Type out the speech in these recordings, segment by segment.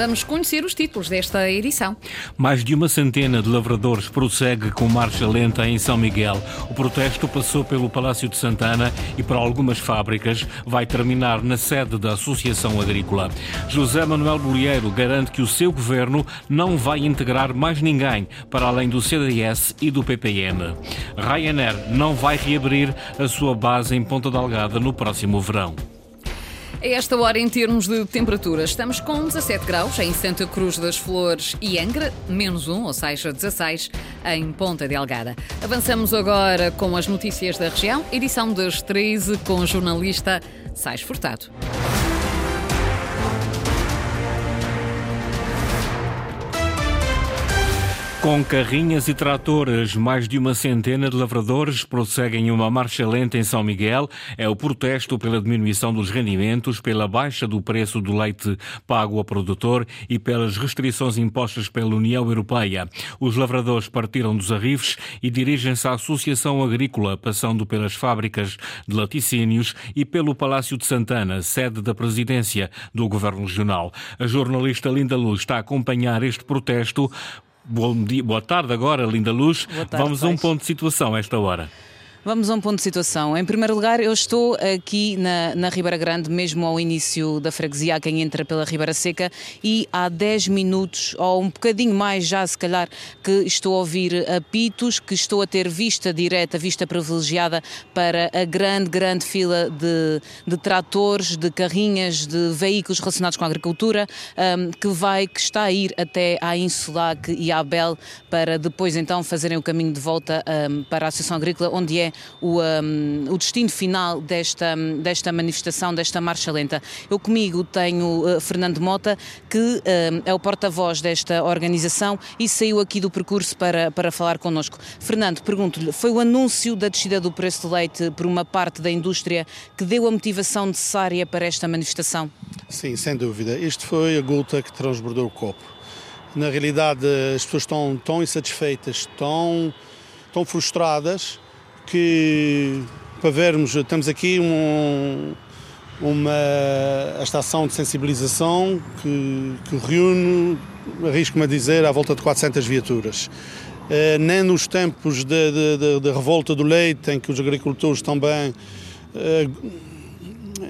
Vamos conhecer os títulos desta edição. Mais de uma centena de lavradores prossegue com marcha lenta em São Miguel. O protesto passou pelo Palácio de Santana e para algumas fábricas vai terminar na sede da Associação Agrícola. José Manuel Bolieiro garante que o seu governo não vai integrar mais ninguém para além do CDS e do PPM. Ryanair não vai reabrir a sua base em Ponta Delgada no próximo verão. A esta hora, em termos de temperatura, estamos com 17 graus em Santa Cruz das Flores e Angra, menos 1, ou seja, 16 em Ponta Delgada. Avançamos agora com as notícias da região, edição das 13 com o jornalista Sais Furtado. Com carrinhas e tratores, mais de uma centena de lavradores prosseguem uma marcha lenta em São Miguel. É o protesto pela diminuição dos rendimentos, pela baixa do preço do leite pago ao produtor e pelas restrições impostas pela União Europeia. Os lavradores partiram dos arrifes e dirigem-se à Associação Agrícola, passando pelas fábricas de laticínios e pelo Palácio de Santana, sede da presidência do Governo Regional. A jornalista Linda Luz está a acompanhar este protesto Bom dia, boa tarde agora, Linda Luz. Tarde, Vamos a um ponto de situação a esta hora. Vamos a um ponto de situação. Em primeiro lugar, eu estou aqui na, na Ribeira Grande, mesmo ao início da freguesia, quem entra pela Ribeira Seca, e há 10 minutos, ou um bocadinho mais já, se calhar, que estou a ouvir apitos, que estou a ter vista direta, vista privilegiada para a grande, grande fila de, de tratores, de carrinhas, de veículos relacionados com a agricultura, um, que vai, que está a ir até à Insulac e à Bel, para depois então fazerem o caminho de volta um, para a Associação Agrícola, onde é o, um, o destino final desta, desta manifestação, desta marcha lenta. Eu comigo tenho uh, Fernando Mota, que uh, é o porta-voz desta organização e saiu aqui do percurso para, para falar connosco. Fernando, pergunto-lhe, foi o anúncio da descida do preço do leite por uma parte da indústria que deu a motivação necessária para esta manifestação? Sim, sem dúvida. Isto foi a gota que transbordou o copo. Na realidade, as pessoas estão tão insatisfeitas, tão, tão frustradas, que para vermos, temos aqui um, uma esta ação de sensibilização que, que reúne, arrisco-me a dizer, à volta de 400 viaturas. Uh, nem nos tempos de, revolta do leite, em que os agricultores também uh,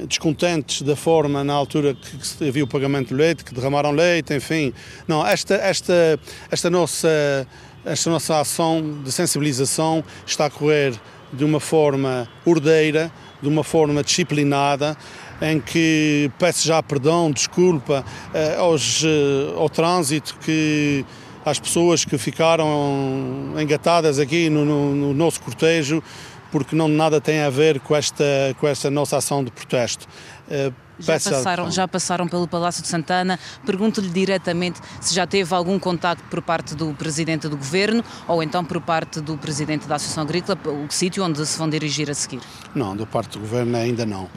descontentes da forma na altura que havia o pagamento do leite, que derramaram leite, enfim. Não, esta, esta, esta nossa esta nossa ação de sensibilização está a correr de uma forma ordeira, de uma forma disciplinada, em que peço já perdão, desculpa eh, aos, eh, ao trânsito que às pessoas que ficaram engatadas aqui no, no, no nosso cortejo, porque não nada tem a ver com esta, com esta nossa ação de protesto. Já passaram, já passaram pelo Palácio de Santana. Pergunto-lhe diretamente se já teve algum contacto por parte do Presidente do Governo ou então por parte do Presidente da Associação Agrícola, o sítio onde se vão dirigir a seguir. Não, da parte do Governo ainda não.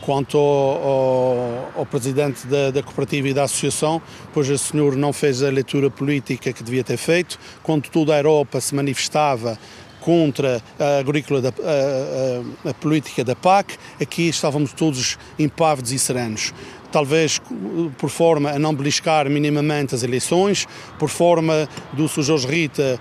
Quanto ao, ao, ao, presidente da, da, cooperativa e da associação, pois o senhor não fez a leitura política que devia ter feito. Quando toda a Europa se manifestava contra a agrícola, da, a, a, a, política da PAC, aqui estávamos todos impávidos e serenos. Talvez por forma a não beliscar minimamente as eleições, por forma do Sr. Jorge Rita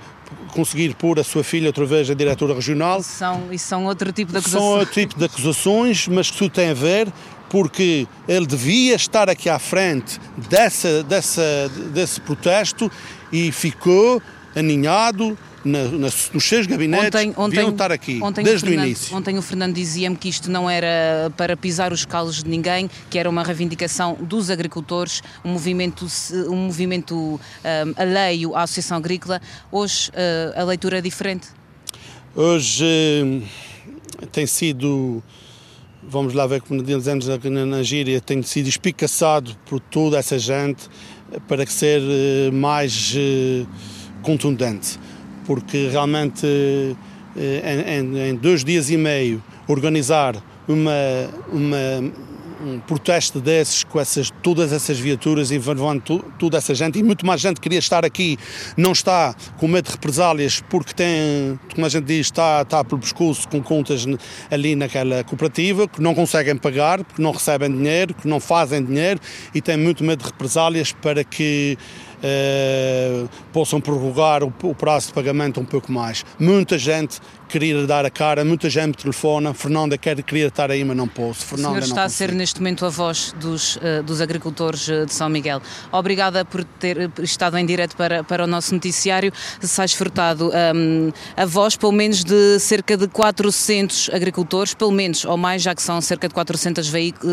conseguir pôr a sua filha outra vez a diretora regional. Isso são, isso são outro tipo de acusações. São outro tipo de acusações, mas que tudo tem a ver porque ele devia estar aqui à frente dessa, dessa, desse protesto e ficou aninhado na, nas, nos seus gabinetes ontem, ontem, deviam estar aqui, desde o, Fernando, o início. Ontem o Fernando dizia-me que isto não era para pisar os calos de ninguém, que era uma reivindicação dos agricultores, um movimento, um movimento um, alheio à Associação Agrícola. Hoje uh, a leitura é diferente? Hoje uh, tem sido vamos lá ver como dizemos na, na gíria, tem sido espicaçado por toda essa gente para ser uh, mais uh, contundente porque realmente eh, em, em, dois dias e meio organizar uma, uma, um protesto desses, com essas, todas essas viaturas envolvendo toda essa gente, e muito mais gente queria estar aqui, não está com medo de represálias, porque tem, como a gente diz, está, está pelo pescoço com contas ali naquela cooperativa, que não conseguem pagar, que não recebem dinheiro, que não fazem dinheiro, e têm muito medo de represálias para que eh, possam prorrogar o, o, prazo de pagamento um pouco mais. Muita gente queria dar a cara, muita gente me telefona, Fernanda quer, queria estar aí, mas não posso. Fernanda, o senhor está a ser neste momento a voz dos, uh, dos agricultores eh, de São Miguel. Obrigada por ter estado em direto para, para o nosso noticiário. Sais Furtado, um, a voz pelo menos de cerca de 400 agricultores, pelo menos, ou mais, já que são cerca de 400,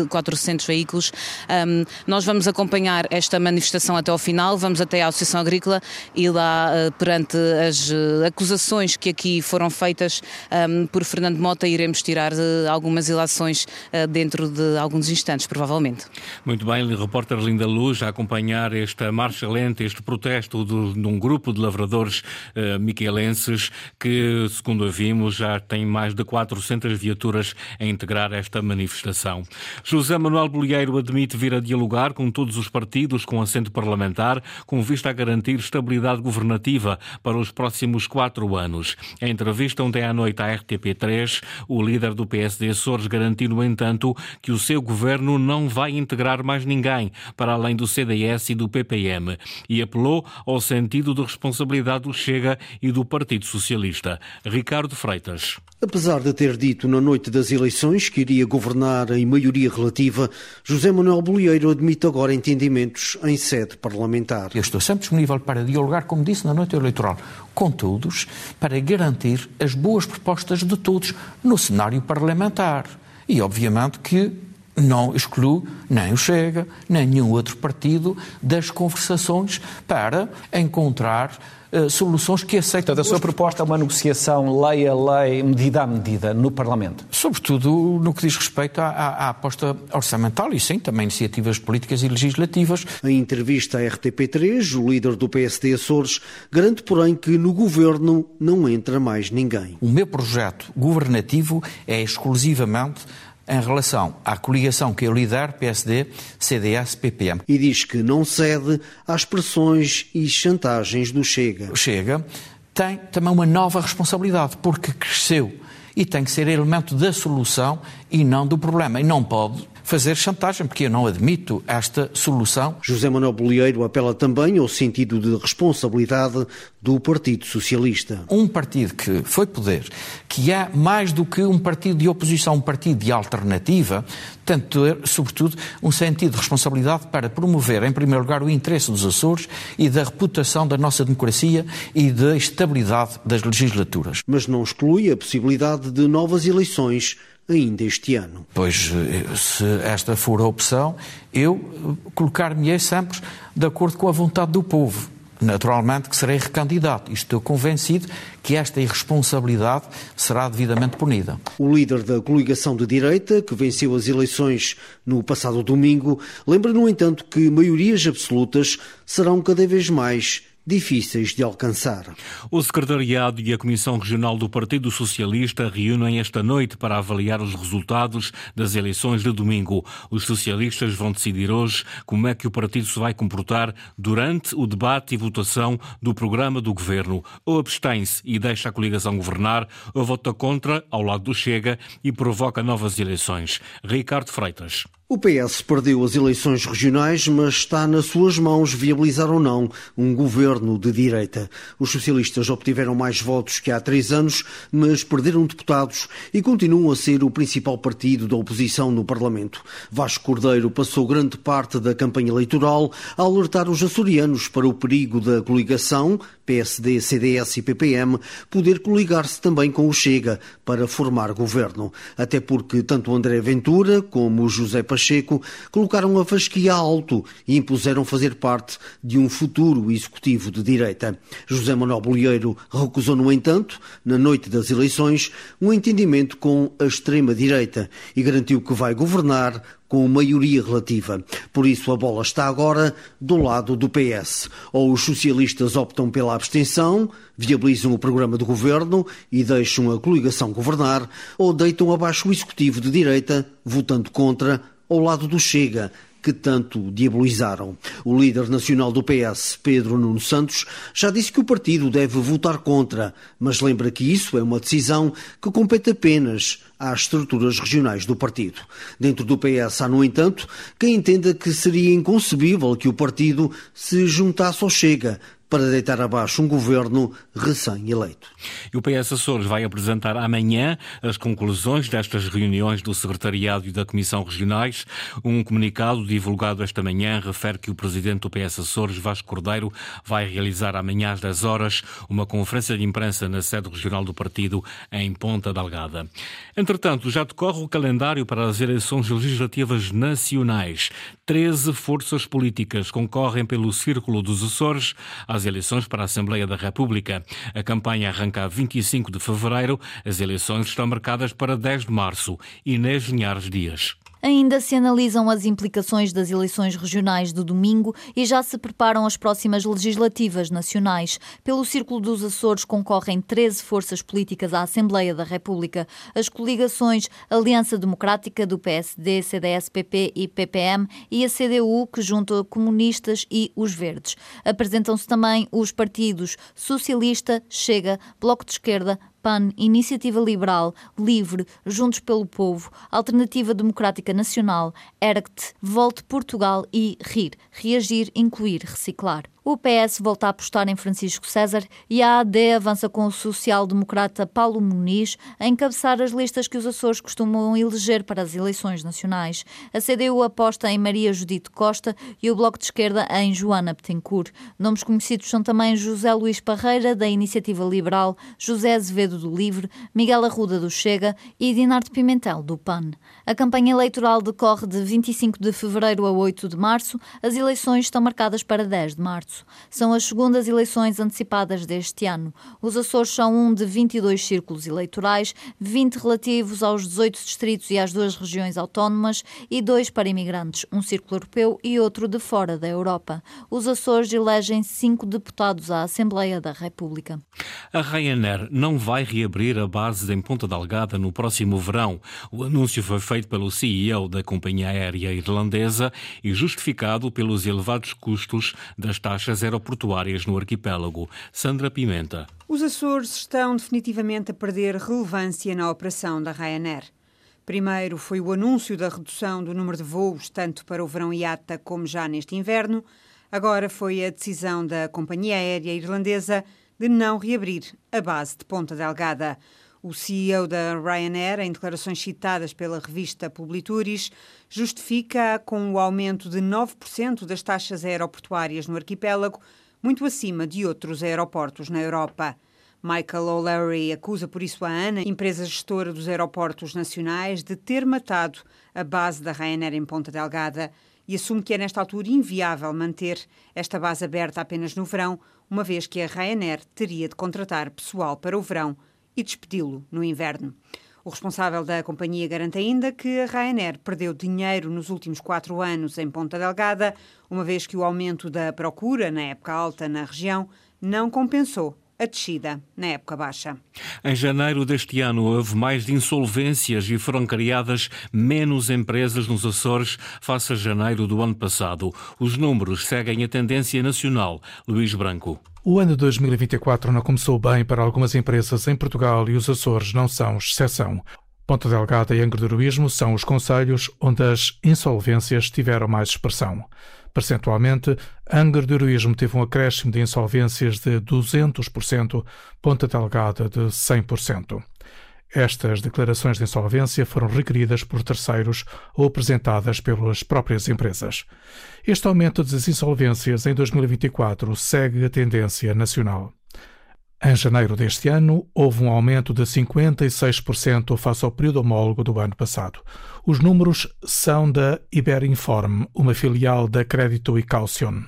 400 veículos. Um, nós vamos acompanhar esta manifestação até ao final, vamos até à Associação Agrícola e lá, perante as acusações que aqui foram feitas, um, por Fernando Mota, iremos tirar uh, algumas ilações uh, dentro de alguns instantes, provavelmente. Muito bem, repórter Linda Luz, a acompanhar esta marcha lenta, este protesto de, de um grupo de lavradores uh, miquelenses que, segundo a vimos, já tem mais de 400 viaturas a integrar esta manifestação. José Manuel Bolieiro admite vir a dialogar com todos os partidos com assento parlamentar, com vista a garantir estabilidade governativa para os próximos quatro anos. Em entrevista ontem Ontem à noite à RTP3, o líder do PSD, Açores, garantiu, no entanto, que o seu governo não vai integrar mais ninguém, para além do CDS e do PPM, e apelou ao sentido de responsabilidade do Chega e do Partido Socialista. Ricardo Freitas. Apesar de ter dito na noite das eleições que iria governar em maioria relativa, José Manuel Bolieiro admite agora entendimentos em sede parlamentar. Eu estou sempre disponível para dialogar, como disse na noite eleitoral, com todos, para garantir as boas propostas de todos no cenário parlamentar. E, obviamente, que não excluo nem o Chega, nem nenhum outro partido das conversações para encontrar uh, soluções que aceitem. Portanto, a sua proposta é uma negociação lei a lei, medida a medida, no Parlamento? Sobretudo no que diz respeito à, à, à aposta orçamental e, sim, também iniciativas políticas e legislativas. Em entrevista à RTP3, o líder do PSD Açores garante, porém, que no governo não entra mais ninguém. O meu projeto governativo é exclusivamente em relação à coligação que eu lidero, PSD, CDS, PPM. E diz que não cede às pressões e chantagens do Chega. O Chega tem também uma nova responsabilidade, porque cresceu e tem que ser elemento da solução e não do problema. E não pode fazer chantagem, porque eu não admito esta solução. José Manuel Bolieiro apela também ao sentido de responsabilidade do Partido Socialista. Um partido que foi poder, que é mais do que um partido de oposição, um partido de alternativa, tem de ter, sobretudo, um sentido de responsabilidade para promover, em primeiro lugar, o interesse dos Açores e da reputação da nossa democracia e da estabilidade das legislaturas. Mas não exclui a possibilidade de novas eleições ainda este ano. Pois, eh, se esta for a opção, eu eh, colocar-me-ei sempre de acordo com a vontade do povo. Naturalmente que serei recandidato estou convencido que esta irresponsabilidade será devidamente punida. O líder da coligação de direita, que venceu as eleições no passado domingo, lembra, no entanto, que maiorias absolutas serão cada vez mais difíceis de alcançar. O Secretariado e a Comissão Regional do Partido Socialista reúnem esta noite para avaliar os resultados das eleições de domingo. Os socialistas vão decidir hoje como é que o partido se vai comportar durante o debate e votação do programa do governo. Ou abstém-se e deixa a coligação governar, ou vota contra, ao lado do Chega, e provoca novas eleições. Ricardo Freitas. O PS perdeu as eleições regionais, mas está nas suas mãos viabilizar ou não um governo de direita. Os socialistas obtiveram mais votos que há três anos, mas perderam deputados e continuam a ser o principal partido da oposição no Parlamento. Vasco Cordeiro passou grande parte da campanha eleitoral a alertar os açorianos para o perigo da coligação PSD, CDS e PPM poder coligar-se também com o Chega para formar governo. Até porque tanto André Ventura como José Pacheco Pacheco colocaram a fasquia alto e impuseram fazer parte de um futuro executivo de direita. José Manuel Bolieiro recusou, no entanto, na noite das eleições, um entendimento com a extrema-direita e garantiu que vai governar com maioria relativa. Por isso, a bola está agora do lado do PS. Ou os socialistas optam pela abstenção, viabilizam o programa do governo e deixam a coligação governar, ou deitam abaixo o executivo de direita, votando contra, ao lado do Chega, que tanto diabolizaram. O líder nacional do PS, Pedro Nuno Santos, já disse que o partido deve votar contra, mas lembra que isso é uma decisão que compete apenas às estruturas regionais do partido. Dentro do PS há, no entanto, quem entenda que seria inconcebível que o partido se juntasse ao Chega, para deitar abaixo um governo recém-eleito. E o PS Açores vai apresentar amanhã as conclusões destas reuniões do Secretariado e da Comissão Regionais. Um comunicado divulgado esta manhã refere que o presidente do PS Açores, Vasco Cordeiro, vai realizar amanhã às 10 horas uma conferência de imprensa na sede regional do partido em Ponta Delgada. Entretanto, já decorre o calendário para as eleições legislativas nacionais. 13 forças políticas concorrem pelo Círculo dos Açores às eleições para a Assembleia da República. A campanha arranca a 25 de fevereiro. As eleições estão marcadas para 10 de março. Inês Linhares Dias. Ainda se analisam as implicações das eleições regionais do domingo e já se preparam as próximas legislativas nacionais. Pelo Círculo dos Açores concorrem 13 forças políticas à Assembleia da República. As coligações Aliança Democrática do PSD, CDS-PP e PPM e a CDU, que junta comunistas e os verdes. Apresentam-se também os partidos Socialista, Chega, Bloco de Esquerda, PAN, Iniciativa Liberal, Livre, Juntos pelo Povo, Alternativa Democrática Nacional, ERCT, Volte Portugal e RIR, Reagir, Incluir, Reciclar. O PS volta a apostar em Francisco César e a AD avança com o social-democrata Paulo Muniz a encabeçar as listas que os Açores costumam eleger para as eleições nacionais. A CDU aposta em Maria Judite Costa e o Bloco de Esquerda em Joana Betancourt. Nomes conhecidos são também José Luís Parreira, da Iniciativa Liberal, José Azevedo do Livre, Miguel Arruda do Chega e Dinarte Pimentel do PAN. A campanha eleitoral decorre de 25 de fevereiro a 8 de março. As eleições estão marcadas para 10 de março março. São as segundas eleições antecipadas deste ano. Os Açores são um de 22 círculos eleitorais, 20 relativos aos 18 distritos e às duas regiões autónomas e dois para imigrantes, um círculo europeu e outro de fora da Europa. Os Açores elegem cinco deputados à Assembleia da República. A Ryanair não vai reabrir a base em Ponta Delgada no próximo verão. O anúncio foi feito pelo CEO da companhia aérea irlandesa e justificado pelos elevados custos das taxas taxas aeroportuárias no arquipélago. Sandra Pimenta. Os Açores estão definitivamente a perder relevância na operação da Ryanair. Primeiro foi o anúncio da redução do número de voos, tanto para o verão IATA como já neste inverno. Agora foi a decisão da companhia aérea irlandesa de não reabrir a base de Ponta Delgada. O CEO da Ryanair, em declarações citadas pela revista Publituris, justifica com o aumento de 9% das taxas aeroportuárias no arquipélago, muito acima de outros aeroportos na Europa. Michael O'Leary acusa por isso a ANA, empresa gestora dos aeroportos nacionais, de ter matado a base da Ryanair em Ponta Delgada e assume que é nesta altura inviável manter esta base aberta apenas no verão, uma vez que a Ryanair teria de contratar pessoal para o verão e despedi-lo no inverno. O responsável da companhia garante ainda que a Ryanair perdeu dinheiro nos últimos quatro anos em Ponta Delgada, uma vez que o aumento da procura na época alta na região não compensou a descida na época baixa. Em janeiro deste ano houve mais de insolvências e foram criadas menos empresas nos Açores face a janeiro do ano passado. Os números seguem a tendência nacional. Luís Branco. O ano de 2024 não começou bem para algumas empresas em Portugal e os Açores não são exceção. Ponta Delgada e Angra do Heroísmo são os conselhos onde as insolvências tiveram mais expressão. Percentualmente, Angra do Heroísmo teve um acréscimo de insolvências de 200%, Ponta Delgada de 100%. Estas declarações de insolvência foram requeridas por terceiros ou apresentadas pelas próprias empresas. Este aumento das insolvências em 2024 segue a tendência nacional. Em janeiro deste ano, houve um aumento de 56% face ao período homólogo do ano passado. Os números são da Iberinform, uma filial da Crédito e Caucion,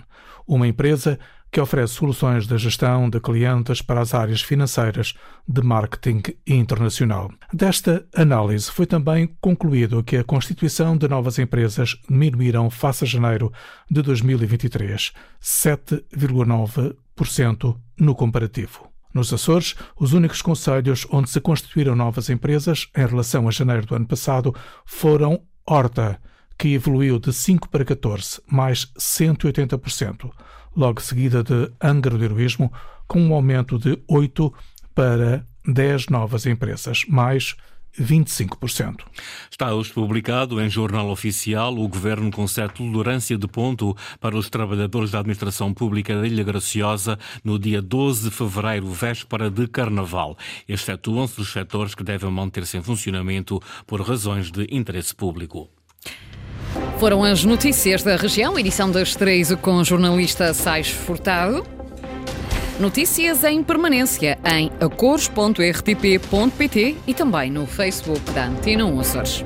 uma empresa que oferece soluções de gestão de clientes para as áreas financeiras, de marketing internacional. Desta análise foi também concluído que a constituição de novas empresas diminuíram face a janeiro de 2023, 7,9% no comparativo. Nos Açores, os únicos conselhos onde se constituíram novas empresas em relação a janeiro do ano passado foram Horta, que evoluiu de 5 para 14, mais 180%, logo seguida de Angra do Heroísmo, com um aumento de 8 para 10 novas empresas, mais 25%. Está hoje publicado em Jornal Oficial o Governo concede tolerância de ponto para os trabalhadores da Administração Pública da Ilha Graciosa no dia 12 de fevereiro, véspera de Carnaval. Excetuam-se os setores que devem manter-se em funcionamento por razões de interesse público. Foram as notícias da região, edição das três com o jornalista Sais Furtado. Notícias em permanência em acores.rtp.pt e também no Facebook da Antena 1 Açores.